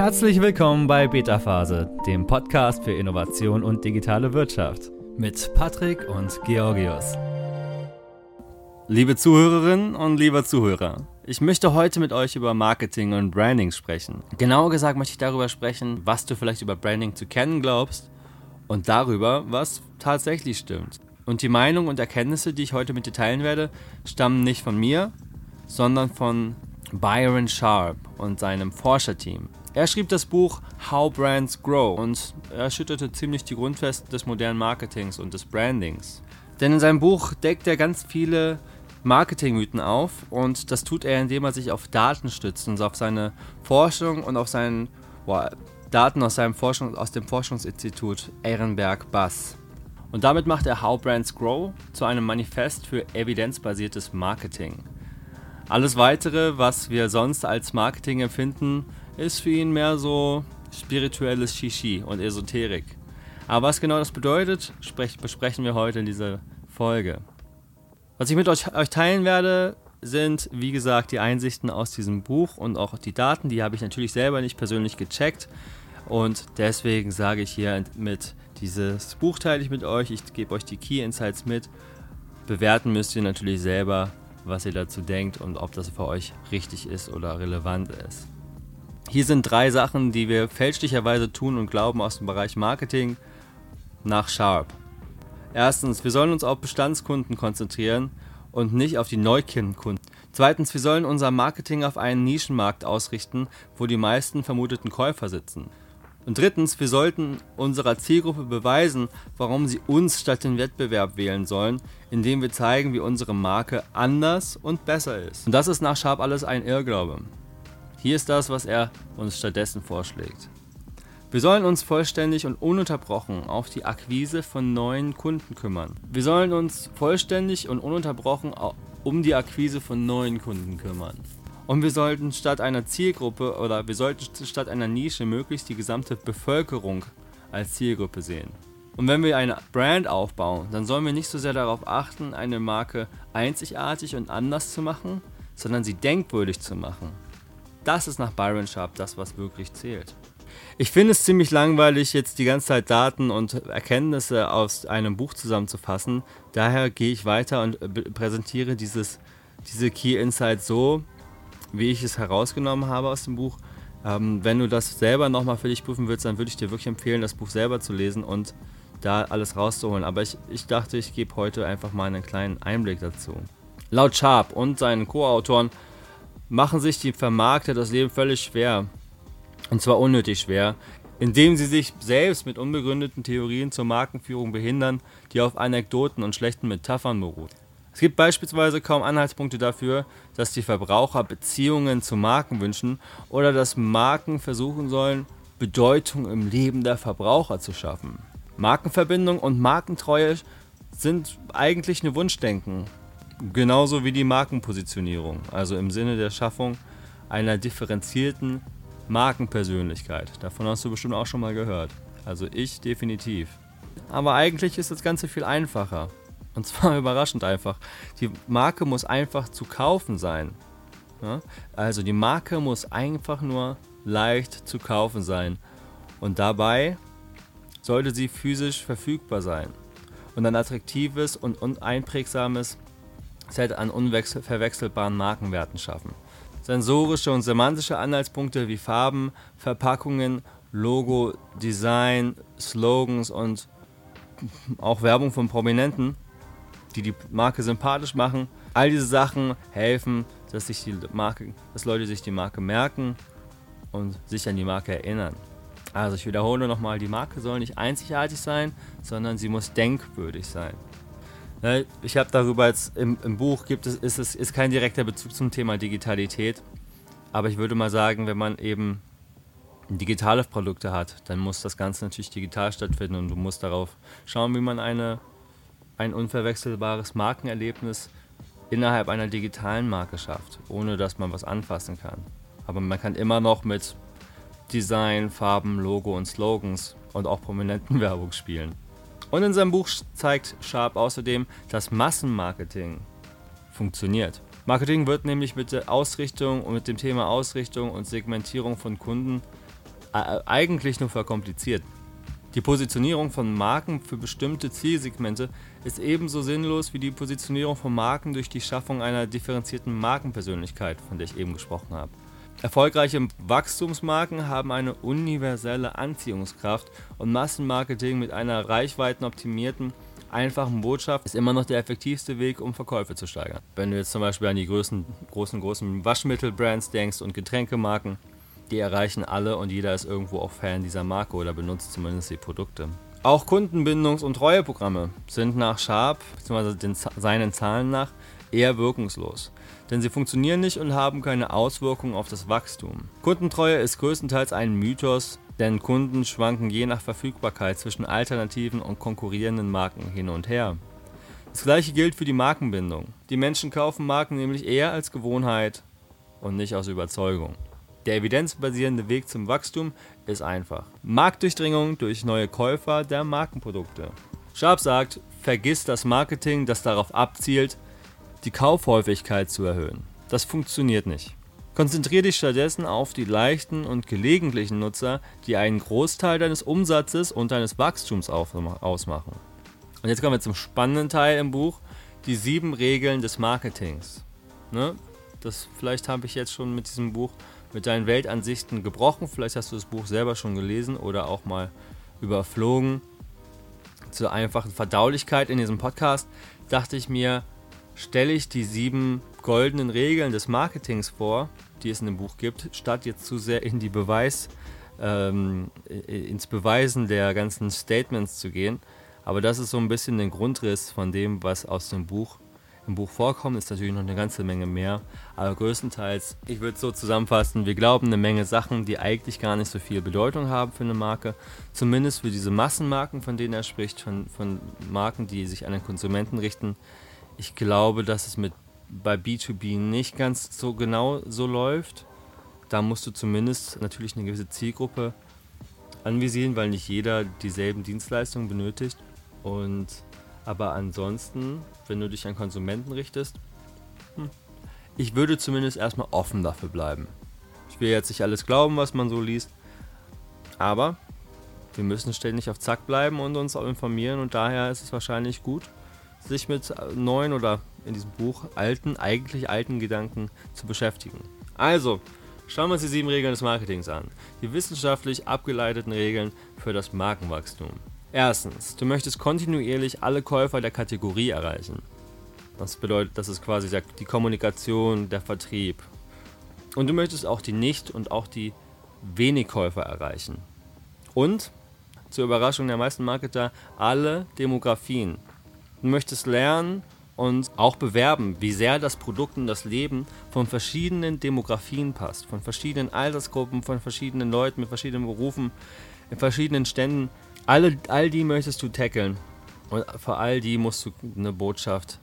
Herzlich willkommen bei Beta Phase, dem Podcast für Innovation und digitale Wirtschaft mit Patrick und Georgios. Liebe Zuhörerinnen und lieber Zuhörer, ich möchte heute mit euch über Marketing und Branding sprechen. Genauer gesagt möchte ich darüber sprechen, was du vielleicht über Branding zu kennen glaubst und darüber, was tatsächlich stimmt. Und die Meinung und Erkenntnisse, die ich heute mit dir teilen werde, stammen nicht von mir, sondern von Byron Sharp und seinem Forscherteam. Er schrieb das Buch How Brands Grow und er schüttete ziemlich die Grundfesten des modernen Marketings und des Brandings. Denn in seinem Buch deckt er ganz viele Marketingmythen auf und das tut er, indem er sich auf Daten stützt und auf seine Forschung und auf seinen boah, Daten aus, seinem Forschung, aus dem Forschungsinstitut Ehrenberg-Bass. Und damit macht er How Brands Grow zu einem Manifest für evidenzbasiertes Marketing. Alles weitere, was wir sonst als Marketing empfinden, ist für ihn mehr so spirituelles Shishi und Esoterik. Aber was genau das bedeutet, besprechen wir heute in dieser Folge. Was ich mit euch, euch teilen werde, sind, wie gesagt, die Einsichten aus diesem Buch und auch die Daten, die habe ich natürlich selber nicht persönlich gecheckt. Und deswegen sage ich hier mit, dieses Buch teile ich mit euch, ich gebe euch die Key Insights mit. Bewerten müsst ihr natürlich selber, was ihr dazu denkt und ob das für euch richtig ist oder relevant ist. Hier sind drei Sachen, die wir fälschlicherweise tun und glauben aus dem Bereich Marketing nach Sharp. Erstens, wir sollen uns auf Bestandskunden konzentrieren und nicht auf die Neukundenkunden. Zweitens, wir sollen unser Marketing auf einen Nischenmarkt ausrichten, wo die meisten vermuteten Käufer sitzen. Und drittens, wir sollten unserer Zielgruppe beweisen, warum sie uns statt den Wettbewerb wählen sollen, indem wir zeigen, wie unsere Marke anders und besser ist. Und das ist nach Sharp alles ein Irrglaube. Hier ist das, was er uns stattdessen vorschlägt. Wir sollen uns vollständig und ununterbrochen auf die Akquise von neuen Kunden kümmern. Wir sollen uns vollständig und ununterbrochen um die Akquise von neuen Kunden kümmern. Und wir sollten statt einer Zielgruppe oder wir sollten statt einer Nische möglichst die gesamte Bevölkerung als Zielgruppe sehen. Und wenn wir eine Brand aufbauen, dann sollen wir nicht so sehr darauf achten, eine Marke einzigartig und anders zu machen, sondern sie denkwürdig zu machen. Das ist nach Byron Sharp das, was wirklich zählt. Ich finde es ziemlich langweilig, jetzt die ganze Zeit Daten und Erkenntnisse aus einem Buch zusammenzufassen. Daher gehe ich weiter und präsentiere dieses, diese Key Insights so, wie ich es herausgenommen habe aus dem Buch. Ähm, wenn du das selber nochmal für dich prüfen willst, dann würde ich dir wirklich empfehlen, das Buch selber zu lesen und da alles rauszuholen. Aber ich, ich dachte, ich gebe heute einfach mal einen kleinen Einblick dazu. Laut Sharp und seinen Co-Autoren machen sich die Vermarkter das Leben völlig schwer. Und zwar unnötig schwer, indem sie sich selbst mit unbegründeten Theorien zur Markenführung behindern, die auf Anekdoten und schlechten Metaphern beruhen. Es gibt beispielsweise kaum Anhaltspunkte dafür, dass die Verbraucher Beziehungen zu Marken wünschen oder dass Marken versuchen sollen, Bedeutung im Leben der Verbraucher zu schaffen. Markenverbindung und Markentreue sind eigentlich eine Wunschdenken, genauso wie die Markenpositionierung, also im Sinne der Schaffung einer differenzierten Markenpersönlichkeit. Davon hast du bestimmt auch schon mal gehört. Also ich definitiv. Aber eigentlich ist das Ganze viel einfacher. Und zwar überraschend einfach. Die Marke muss einfach zu kaufen sein. Ja? Also die Marke muss einfach nur leicht zu kaufen sein. Und dabei sollte sie physisch verfügbar sein. Und ein attraktives und uneinprägsames Set an unverwechselbaren Markenwerten schaffen. Sensorische und semantische Anhaltspunkte wie Farben, Verpackungen, Logo, Design, Slogans und auch Werbung von Prominenten die die Marke sympathisch machen. All diese Sachen helfen, dass sich die Marke, dass Leute sich die Marke merken und sich an die Marke erinnern. Also ich wiederhole nochmal, die Marke soll nicht einzigartig sein, sondern sie muss denkwürdig sein. Ne, ich habe darüber jetzt im, im, Buch gibt es ist es ist kein direkter Bezug zum Thema Digitalität, aber ich würde mal sagen, wenn man eben digitale Produkte hat, dann muss das Ganze natürlich digital stattfinden und du musst darauf schauen, wie man eine ein unverwechselbares Markenerlebnis innerhalb einer digitalen Marke schafft, ohne dass man was anfassen kann. Aber man kann immer noch mit Design, Farben, Logo und Slogans und auch prominenten Werbung spielen. Und in seinem Buch zeigt Sharp außerdem, dass Massenmarketing funktioniert. Marketing wird nämlich mit der Ausrichtung und mit dem Thema Ausrichtung und Segmentierung von Kunden eigentlich nur verkompliziert. Die Positionierung von Marken für bestimmte Zielsegmente ist ebenso sinnlos wie die Positionierung von Marken durch die Schaffung einer differenzierten Markenpersönlichkeit, von der ich eben gesprochen habe. Erfolgreiche Wachstumsmarken haben eine universelle Anziehungskraft und Massenmarketing mit einer reichweitenoptimierten, einfachen Botschaft ist immer noch der effektivste Weg, um Verkäufe zu steigern. Wenn du jetzt zum Beispiel an die großen, großen, großen Waschmittelbrands denkst und Getränkemarken, die erreichen alle und jeder ist irgendwo auch Fan dieser Marke oder benutzt zumindest die Produkte. Auch Kundenbindungs- und Treueprogramme sind nach Sharp bzw. seinen Zahlen nach eher wirkungslos, denn sie funktionieren nicht und haben keine Auswirkungen auf das Wachstum. Kundentreue ist größtenteils ein Mythos, denn Kunden schwanken je nach Verfügbarkeit zwischen alternativen und konkurrierenden Marken hin und her. Das gleiche gilt für die Markenbindung. Die Menschen kaufen Marken nämlich eher als Gewohnheit und nicht aus Überzeugung. Der evidenzbasierende Weg zum Wachstum ist einfach. Marktdurchdringung durch neue Käufer der Markenprodukte. Sharp sagt, vergiss das Marketing, das darauf abzielt, die Kaufhäufigkeit zu erhöhen. Das funktioniert nicht. Konzentriere dich stattdessen auf die leichten und gelegentlichen Nutzer, die einen Großteil deines Umsatzes und deines Wachstums ausmachen. Und jetzt kommen wir zum spannenden Teil im Buch, die sieben Regeln des Marketings. Ne? Das vielleicht habe ich jetzt schon mit diesem Buch mit deinen Weltansichten gebrochen. Vielleicht hast du das Buch selber schon gelesen oder auch mal überflogen. Zur einfachen Verdaulichkeit in diesem Podcast dachte ich mir, stelle ich die sieben goldenen Regeln des Marketings vor, die es in dem Buch gibt, statt jetzt zu sehr in die Beweis, ähm, ins Beweisen der ganzen Statements zu gehen. Aber das ist so ein bisschen der Grundriss von dem, was aus dem Buch im Buch vorkommen, ist natürlich noch eine ganze Menge mehr. Aber größtenteils, ich würde es so zusammenfassen, wir glauben eine Menge Sachen, die eigentlich gar nicht so viel Bedeutung haben für eine Marke. Zumindest für diese Massenmarken, von denen er spricht, von, von Marken, die sich an den Konsumenten richten. Ich glaube, dass es mit bei B2B nicht ganz so genau so läuft. Da musst du zumindest natürlich eine gewisse Zielgruppe anvisieren, weil nicht jeder dieselben Dienstleistungen benötigt. Und aber ansonsten, wenn du dich an Konsumenten richtest, hm, ich würde zumindest erstmal offen dafür bleiben. Ich will jetzt nicht alles glauben, was man so liest, aber wir müssen ständig auf Zack bleiben und uns auch informieren und daher ist es wahrscheinlich gut, sich mit neuen oder in diesem Buch alten, eigentlich alten Gedanken zu beschäftigen. Also, schauen wir uns die sieben Regeln des Marketings an. Die wissenschaftlich abgeleiteten Regeln für das Markenwachstum. Erstens, du möchtest kontinuierlich alle Käufer der Kategorie erreichen. Das bedeutet, das ist quasi die Kommunikation, der Vertrieb. Und du möchtest auch die Nicht- und auch die Wenigkäufer erreichen. Und, zur Überraschung der meisten Marketer, alle Demografien. Du möchtest lernen und auch bewerben, wie sehr das Produkt und das Leben von verschiedenen Demografien passt, von verschiedenen Altersgruppen, von verschiedenen Leuten mit verschiedenen Berufen, in verschiedenen Ständen alle, all die möchtest du tackeln. Und für all die musst du eine Botschaft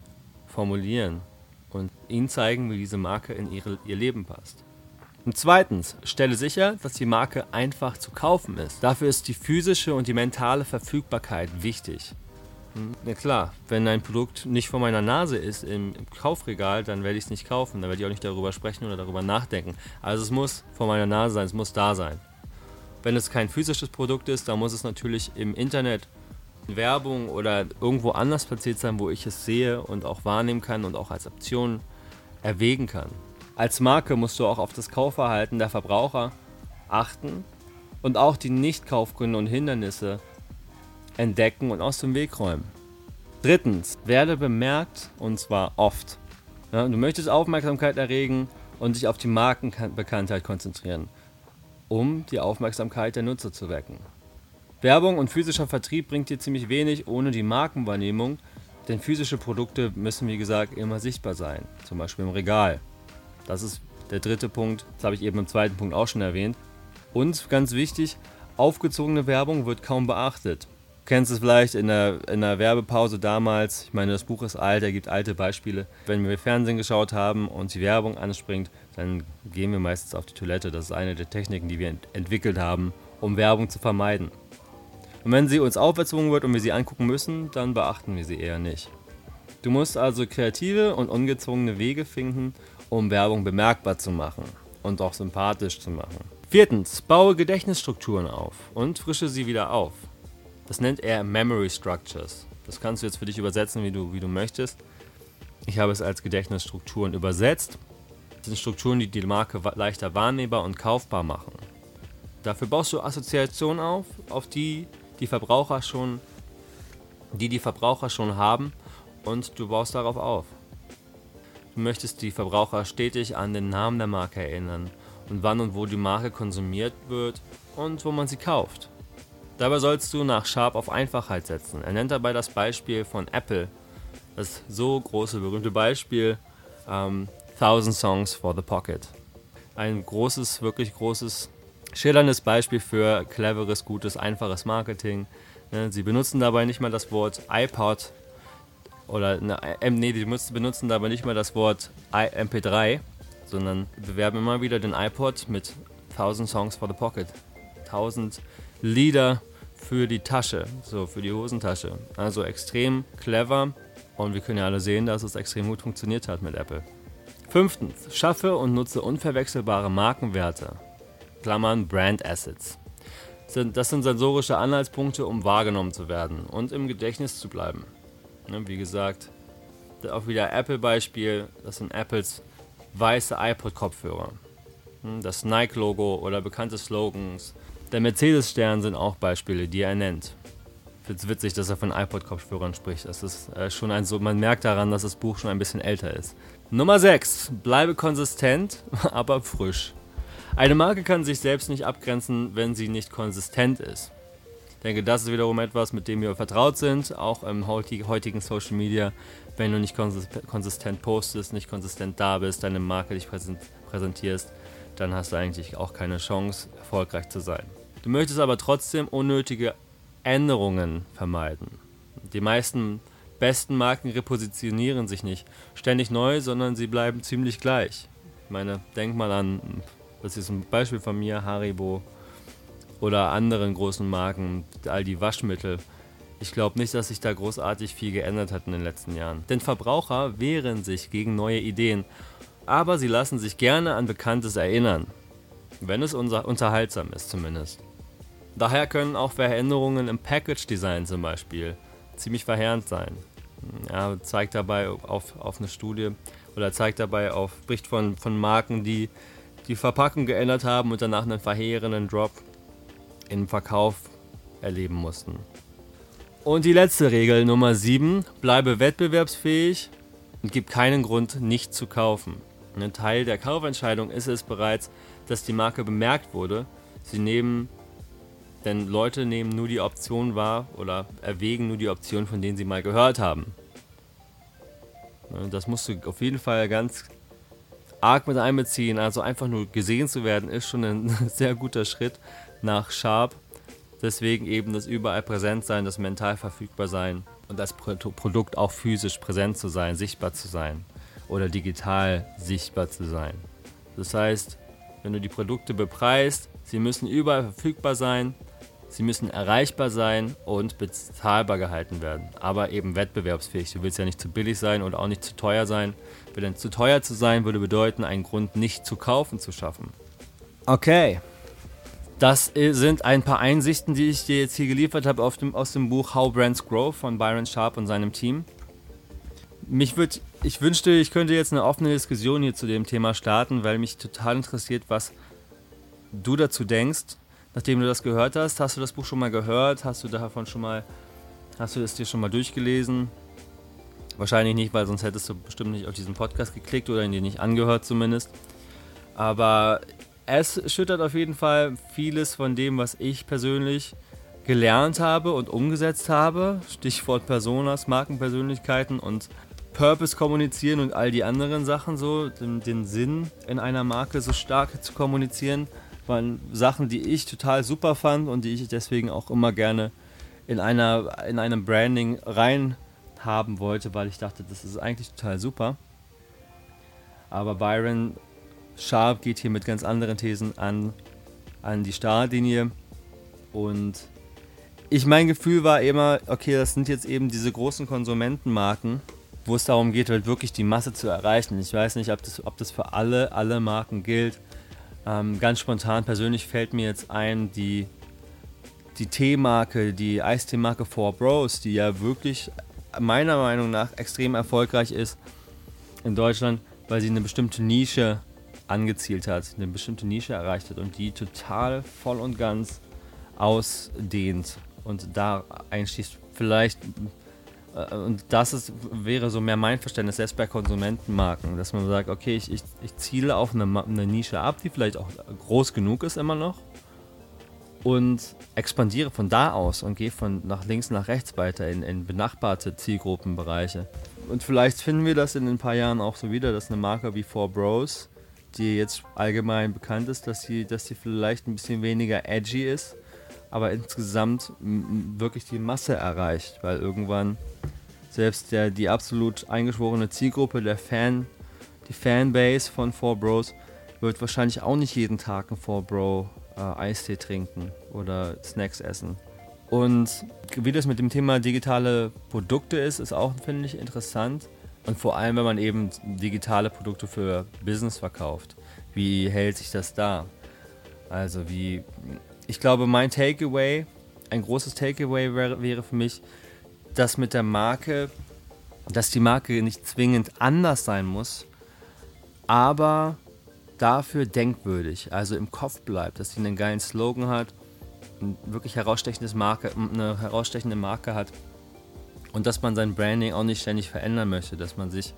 formulieren und ihnen zeigen, wie diese Marke in ihre, ihr Leben passt. Und zweitens, stelle sicher, dass die Marke einfach zu kaufen ist. Dafür ist die physische und die mentale Verfügbarkeit wichtig. Hm, na klar, wenn ein Produkt nicht vor meiner Nase ist im Kaufregal, dann werde ich es nicht kaufen, dann werde ich auch nicht darüber sprechen oder darüber nachdenken. Also es muss vor meiner Nase sein, es muss da sein. Wenn es kein physisches Produkt ist, dann muss es natürlich im Internet Werbung oder irgendwo anders platziert sein, wo ich es sehe und auch wahrnehmen kann und auch als Option erwägen kann. Als Marke musst du auch auf das Kaufverhalten der Verbraucher achten und auch die Nichtkaufgründe und Hindernisse entdecken und aus dem Weg räumen. Drittens, werde bemerkt und zwar oft. Ja, du möchtest Aufmerksamkeit erregen und dich auf die Markenbekanntheit konzentrieren um die Aufmerksamkeit der Nutzer zu wecken. Werbung und physischer Vertrieb bringt dir ziemlich wenig ohne die Markenwahrnehmung, denn physische Produkte müssen wie gesagt immer sichtbar sein, zum Beispiel im Regal. Das ist der dritte Punkt, das habe ich eben im zweiten Punkt auch schon erwähnt. Und ganz wichtig, aufgezogene Werbung wird kaum beachtet kennst es vielleicht in der, in der Werbepause damals. Ich meine, das Buch ist alt, er gibt alte Beispiele. Wenn wir Fernsehen geschaut haben und die Werbung anspringt, dann gehen wir meistens auf die Toilette. Das ist eine der Techniken, die wir ent entwickelt haben, um Werbung zu vermeiden. Und wenn sie uns auferzogen wird und wir sie angucken müssen, dann beachten wir sie eher nicht. Du musst also kreative und ungezwungene Wege finden, um Werbung bemerkbar zu machen und auch sympathisch zu machen. Viertens, baue Gedächtnisstrukturen auf und frische sie wieder auf. Das nennt er Memory Structures. Das kannst du jetzt für dich übersetzen, wie du, wie du möchtest. Ich habe es als Gedächtnisstrukturen übersetzt. Das sind Strukturen, die die Marke leichter wahrnehmbar und kaufbar machen. Dafür baust du Assoziationen auf, auf die die Verbraucher schon, die die Verbraucher schon haben und du baust darauf auf. Du möchtest die Verbraucher stetig an den Namen der Marke erinnern und wann und wo die Marke konsumiert wird und wo man sie kauft. Dabei sollst du nach Sharp auf Einfachheit setzen. Er nennt dabei das Beispiel von Apple, das so große, berühmte Beispiel ähm, 1000 Songs for the Pocket. Ein großes, wirklich großes, schillerndes Beispiel für cleveres, gutes, einfaches Marketing. Ne, sie benutzen dabei nicht mal das Wort iPod oder ne, nee, die benutzen dabei nicht mal das Wort MP3, sondern bewerben immer wieder den iPod mit 1000 Songs for the Pocket. 1000 Lieder für die Tasche, so für die Hosentasche. Also extrem clever und wir können ja alle sehen, dass es extrem gut funktioniert hat mit Apple. Fünftens, schaffe und nutze unverwechselbare Markenwerte. Klammern Brand Assets. Das sind sensorische Anhaltspunkte, um wahrgenommen zu werden und im Gedächtnis zu bleiben. Ne, wie gesagt, auch wieder Apple-Beispiel, das sind Apples weiße iPod-Kopfhörer. Hm, das Nike-Logo oder bekannte Slogans. Der Mercedes-Stern sind auch Beispiele, die er nennt. Finde es witzig, dass er von iPod-Kopfhörern spricht. Das ist äh, schon ein so, man merkt daran, dass das Buch schon ein bisschen älter ist. Nummer 6. Bleibe konsistent, aber frisch. Eine Marke kann sich selbst nicht abgrenzen, wenn sie nicht konsistent ist. Ich denke, das ist wiederum etwas, mit dem wir vertraut sind, auch im heutigen Social Media. Wenn du nicht konsistent postest, nicht konsistent da bist, deine Marke dich präsentierst, dann hast du eigentlich auch keine Chance, erfolgreich zu sein. Du möchtest aber trotzdem unnötige Änderungen vermeiden. Die meisten besten Marken repositionieren sich nicht ständig neu, sondern sie bleiben ziemlich gleich. Ich meine, denk mal an, das ist ein Beispiel von mir, Haribo oder anderen großen Marken, all die Waschmittel. Ich glaube nicht, dass sich da großartig viel geändert hat in den letzten Jahren. Denn Verbraucher wehren sich gegen neue Ideen aber sie lassen sich gerne an Bekanntes erinnern, wenn es unterhaltsam ist zumindest. Daher können auch Veränderungen im Package-Design zum Beispiel ziemlich verheerend sein. Er zeigt dabei auf, auf eine Studie oder zeigt dabei auf, spricht von, von Marken, die die Verpackung geändert haben und danach einen verheerenden Drop im Verkauf erleben mussten. Und die letzte Regel Nummer 7, bleibe wettbewerbsfähig und gib keinen Grund, nicht zu kaufen. Ein Teil der Kaufentscheidung ist es bereits, dass die Marke bemerkt wurde. Sie nehmen, denn Leute nehmen nur die Option wahr oder erwägen nur die Option, von denen sie mal gehört haben. Das musst du auf jeden Fall ganz arg mit einbeziehen. Also einfach nur gesehen zu werden, ist schon ein sehr guter Schritt nach Sharp. Deswegen eben das überall präsent sein, das mental verfügbar sein und das Produkt auch physisch präsent zu sein, sichtbar zu sein oder digital sichtbar zu sein. Das heißt, wenn du die Produkte bepreist, sie müssen überall verfügbar sein, sie müssen erreichbar sein und bezahlbar gehalten werden, aber eben wettbewerbsfähig. Du willst ja nicht zu billig sein und auch nicht zu teuer sein. Denn zu teuer zu sein würde bedeuten, einen Grund nicht zu kaufen zu schaffen. Okay. Das sind ein paar Einsichten, die ich dir jetzt hier geliefert habe aus dem Buch How Brands Grow von Byron Sharp und seinem Team. Mich würde, ich wünschte, ich könnte jetzt eine offene Diskussion hier zu dem Thema starten, weil mich total interessiert, was du dazu denkst, nachdem du das gehört hast. Hast du das Buch schon mal gehört? Hast du davon schon mal, hast du es dir schon mal durchgelesen? Wahrscheinlich nicht, weil sonst hättest du bestimmt nicht auf diesen Podcast geklickt oder ihn dir nicht angehört zumindest. Aber es schüttert auf jeden Fall vieles von dem, was ich persönlich gelernt habe und umgesetzt habe. Stichwort Personas, Markenpersönlichkeiten und Purpose kommunizieren und all die anderen Sachen so, den, den, Sinn in einer Marke so stark zu kommunizieren, waren Sachen, die ich total super fand und die ich deswegen auch immer gerne in einer in einem Branding rein haben wollte, weil ich dachte, das ist eigentlich total super. Aber Byron Sharp geht hier mit ganz anderen Thesen an, an die Startlinie und ich mein Gefühl war immer, okay, das sind jetzt eben diese großen Konsumentenmarken, wo es darum geht, halt wirklich die Masse zu erreichen. Ich weiß nicht, ob das, ob das für alle, alle Marken gilt. Ähm, ganz spontan persönlich fällt mir jetzt ein, die, die Teemarke, die Eisteemarke 4 Bros, die ja wirklich meiner Meinung nach extrem erfolgreich ist in Deutschland, weil sie eine bestimmte Nische angezielt hat, eine bestimmte Nische erreicht hat und die total voll und ganz ausdehnt und da einschließt. Vielleicht, und das ist, wäre so mehr mein Verständnis, selbst bei Konsumentenmarken, dass man sagt, okay, ich, ich, ich ziele auf eine, eine Nische ab, die vielleicht auch groß genug ist immer noch und expandiere von da aus und gehe von nach links nach rechts weiter in, in benachbarte Zielgruppenbereiche. Und vielleicht finden wir das in ein paar Jahren auch so wieder, dass eine Marke wie 4 Bros, die jetzt allgemein bekannt ist, dass sie, dass sie vielleicht ein bisschen weniger edgy ist, aber insgesamt wirklich die Masse erreicht, weil irgendwann selbst der, die absolut eingeschworene Zielgruppe, der Fan, die Fanbase von 4 Bros, wird wahrscheinlich auch nicht jeden Tag ein 4 Bro äh, Eistee trinken oder Snacks essen. Und wie das mit dem Thema digitale Produkte ist, ist auch, finde ich, interessant. Und vor allem, wenn man eben digitale Produkte für Business verkauft. Wie hält sich das da? Also wie, ich glaube, mein Takeaway, ein großes Takeaway wäre, wäre für mich, dass mit der Marke, dass die Marke nicht zwingend anders sein muss, aber dafür denkwürdig, also im Kopf bleibt, dass sie einen geilen Slogan hat, ein wirklich herausstechendes Marke, eine herausstechende Marke hat und dass man sein Branding auch nicht ständig verändern möchte, dass man sich,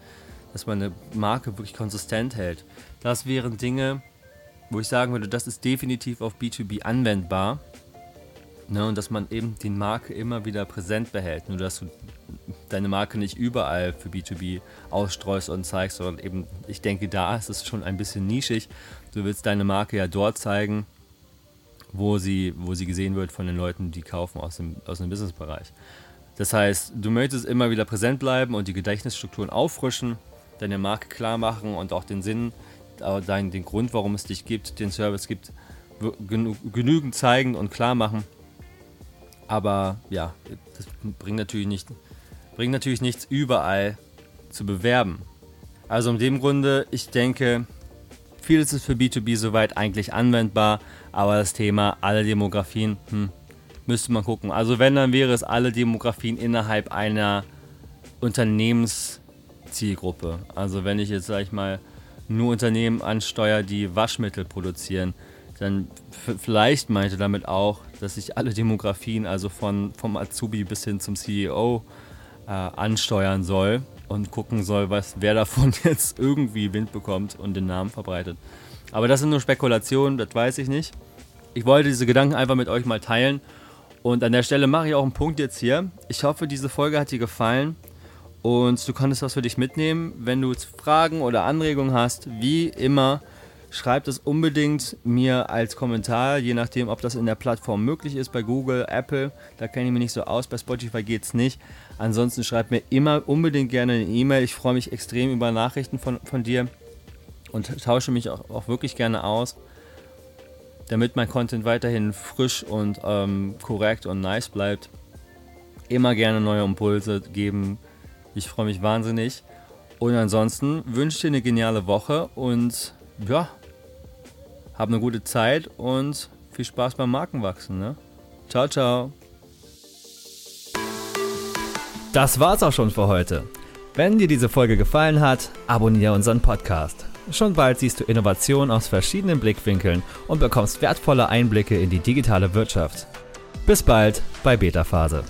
dass man eine Marke wirklich konsistent hält. Das wären Dinge, wo ich sagen würde, das ist definitiv auf B2B anwendbar. Ne, und dass man eben die Marke immer wieder präsent behält. Nur dass du deine Marke nicht überall für B2B ausstreust und zeigst, sondern eben, ich denke, da ist es schon ein bisschen nischig. Du willst deine Marke ja dort zeigen, wo sie, wo sie gesehen wird von den Leuten, die kaufen aus dem, aus dem Businessbereich. Das heißt, du möchtest immer wieder präsent bleiben und die Gedächtnisstrukturen auffrischen, deine Marke klar machen und auch den Sinn, äh, den Grund, warum es dich gibt, den Service gibt, genügend zeigen und klar machen. Aber ja, das bringt natürlich, nicht, bringt natürlich nichts überall zu bewerben. Also in dem Grunde, ich denke, vieles ist für B2B soweit eigentlich anwendbar, aber das Thema alle Demografien, hm, müsste man gucken. Also wenn, dann wäre es alle Demografien innerhalb einer Unternehmenszielgruppe. Also wenn ich jetzt, sag ich mal, nur Unternehmen ansteuere, die Waschmittel produzieren, dann vielleicht meinte damit auch, dass ich alle Demografien, also von, vom Azubi bis hin zum CEO, äh, ansteuern soll und gucken soll, was, wer davon jetzt irgendwie Wind bekommt und den Namen verbreitet. Aber das sind nur Spekulationen, das weiß ich nicht. Ich wollte diese Gedanken einfach mit euch mal teilen. Und an der Stelle mache ich auch einen Punkt jetzt hier. Ich hoffe, diese Folge hat dir gefallen und du konntest was für dich mitnehmen. Wenn du Fragen oder Anregungen hast, wie immer, schreibt es unbedingt mir als Kommentar, je nachdem, ob das in der Plattform möglich ist, bei Google, Apple, da kenne ich mich nicht so aus, bei Spotify geht es nicht. Ansonsten schreibt mir immer unbedingt gerne eine E-Mail. Ich freue mich extrem über Nachrichten von, von dir und tausche mich auch, auch wirklich gerne aus, damit mein Content weiterhin frisch und ähm, korrekt und nice bleibt. Immer gerne neue Impulse geben. Ich freue mich wahnsinnig. Und ansonsten wünsche dir eine geniale Woche und ja, hab eine gute Zeit und viel Spaß beim Markenwachsen. Ne? Ciao, ciao. Das war's auch schon für heute. Wenn dir diese Folge gefallen hat, abonniere unseren Podcast. Schon bald siehst du Innovationen aus verschiedenen Blickwinkeln und bekommst wertvolle Einblicke in die digitale Wirtschaft. Bis bald bei Beta Phase.